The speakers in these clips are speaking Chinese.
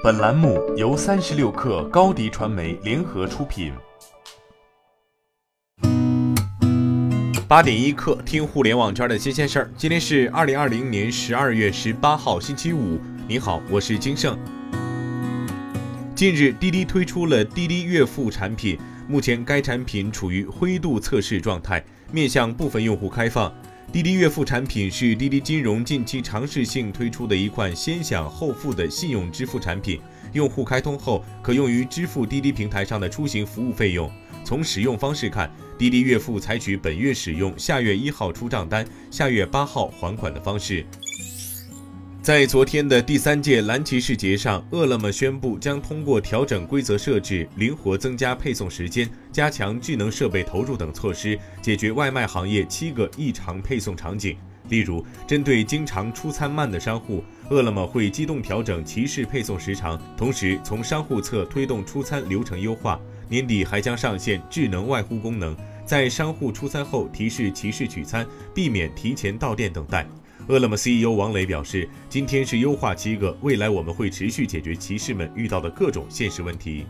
本栏目由三十六氪高低传媒联合出品。八点一刻，听互联网圈的新鲜事儿。今天是二零二零年十二月十八号，星期五。你好，我是金盛。近日，滴滴推出了滴滴月付产品，目前该产品处于灰度测试状态，面向部分用户开放。滴滴月付产品是滴滴金融近期尝试性推出的一款先享后付的信用支付产品。用户开通后，可用于支付滴滴平台上的出行服务费用。从使用方式看，滴滴月付采取本月使用，下月一号出账单，下月八号还款的方式。在昨天的第三届蓝骑士节上，饿了么宣布将通过调整规则设置、灵活增加配送时间、加强智能设备投入等措施，解决外卖行业七个异常配送场景。例如，针对经常出餐慢的商户，饿了么会机动调整骑士配送时长，同时从商户侧推动出餐流程优化。年底还将上线智能外呼功能，在商户出餐后提示骑士取餐，避免提前到店等待。饿了么 CEO 王磊表示：“今天是优化七个，未来我们会持续解决骑士们遇到的各种现实问题。”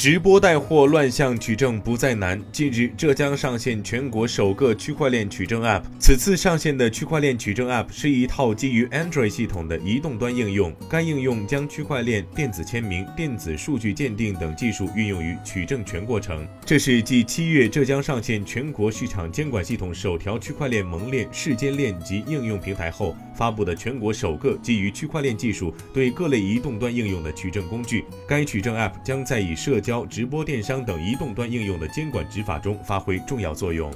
直播带货乱象取证不再难。近日，浙江上线全国首个区块链取证 App。此次上线的区块链取证 App 是一套基于 Android 系统的移动端应用。该应用将区块链、电子签名、电子数据鉴定等技术运用于取证全过程。这是继七月浙江上线全国市场监管系统首条区块链盟链市间链及应用平台后，发布的全国首个基于区块链技术对各类移动端应用的取证工具。该取证 App 将在以社交、直播电商等移动端应用的监管执法中发挥重要作用。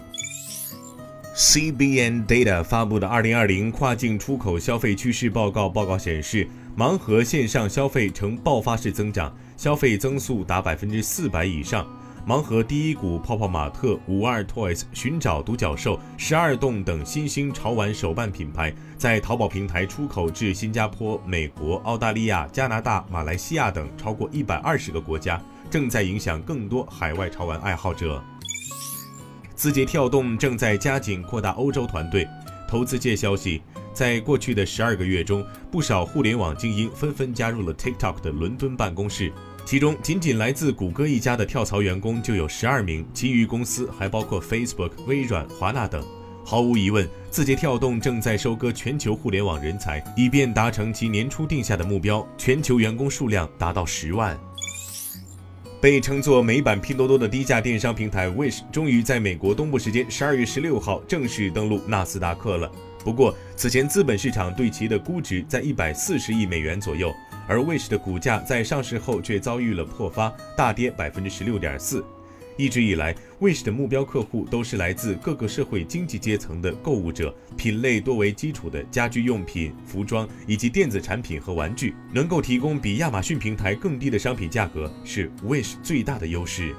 CBN Data 发布的《二零二零跨境出口消费趋势报告》报告显示，盲盒线上消费呈爆发式增长，消费增速达百分之四百以上。盲盒第一股、泡泡玛特、五二 Toys、寻找独角兽、十二栋等新兴潮玩手办品牌，在淘宝平台出口至新加坡、美国、澳大利亚、加拿大、马来西亚等超过一百二十个国家，正在影响更多海外潮玩爱好者。字节跳动正在加紧扩大欧洲团队。投资界消息，在过去的十二个月中，不少互联网精英纷纷加入了 TikTok 的伦敦办公室。其中，仅仅来自谷歌一家的跳槽员工就有十二名，其余公司还包括 Facebook、微软、华纳等。毫无疑问，字节跳动正在收割全球互联网人才，以便达成其年初定下的目标：全球员工数量达到十万。被称作美版拼多多的低价电商平台 Wish，终于在美国东部时间十二月十六号正式登陆纳斯达克了。不过，此前资本市场对其的估值在一百四十亿美元左右。而 Wish 的股价在上市后却遭遇了破发，大跌百分之十六点四。一直以来，Wish 的目标客户都是来自各个社会经济阶层的购物者，品类多为基础的家居用品、服装以及电子产品和玩具，能够提供比亚马逊平台更低的商品价格，是 Wish 最大的优势。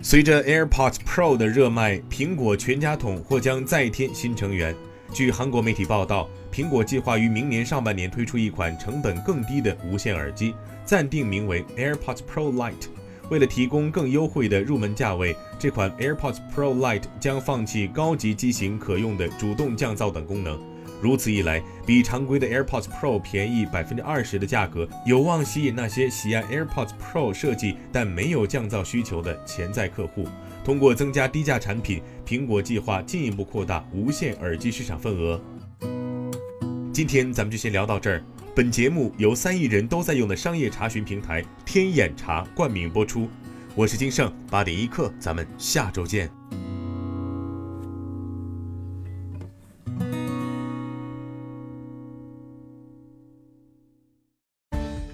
随着 AirPods Pro 的热卖，苹果全家桶或将再添新成员。据韩国媒体报道。苹果计划于明年上半年推出一款成本更低的无线耳机，暂定名为 AirPods Pro Lite。为了提供更优惠的入门价位，这款 AirPods Pro Lite 将放弃高级机型可用的主动降噪等功能。如此一来，比常规的 AirPods Pro 便宜百分之二十的价格，有望吸引那些喜爱 AirPods Pro 设计但没有降噪需求的潜在客户。通过增加低价产品，苹果计划进一步扩大无线耳机市场份额。今天咱们就先聊到这儿。本节目由三亿人都在用的商业查询平台天眼查冠名播出。我是金盛，八点一刻，咱们下周见。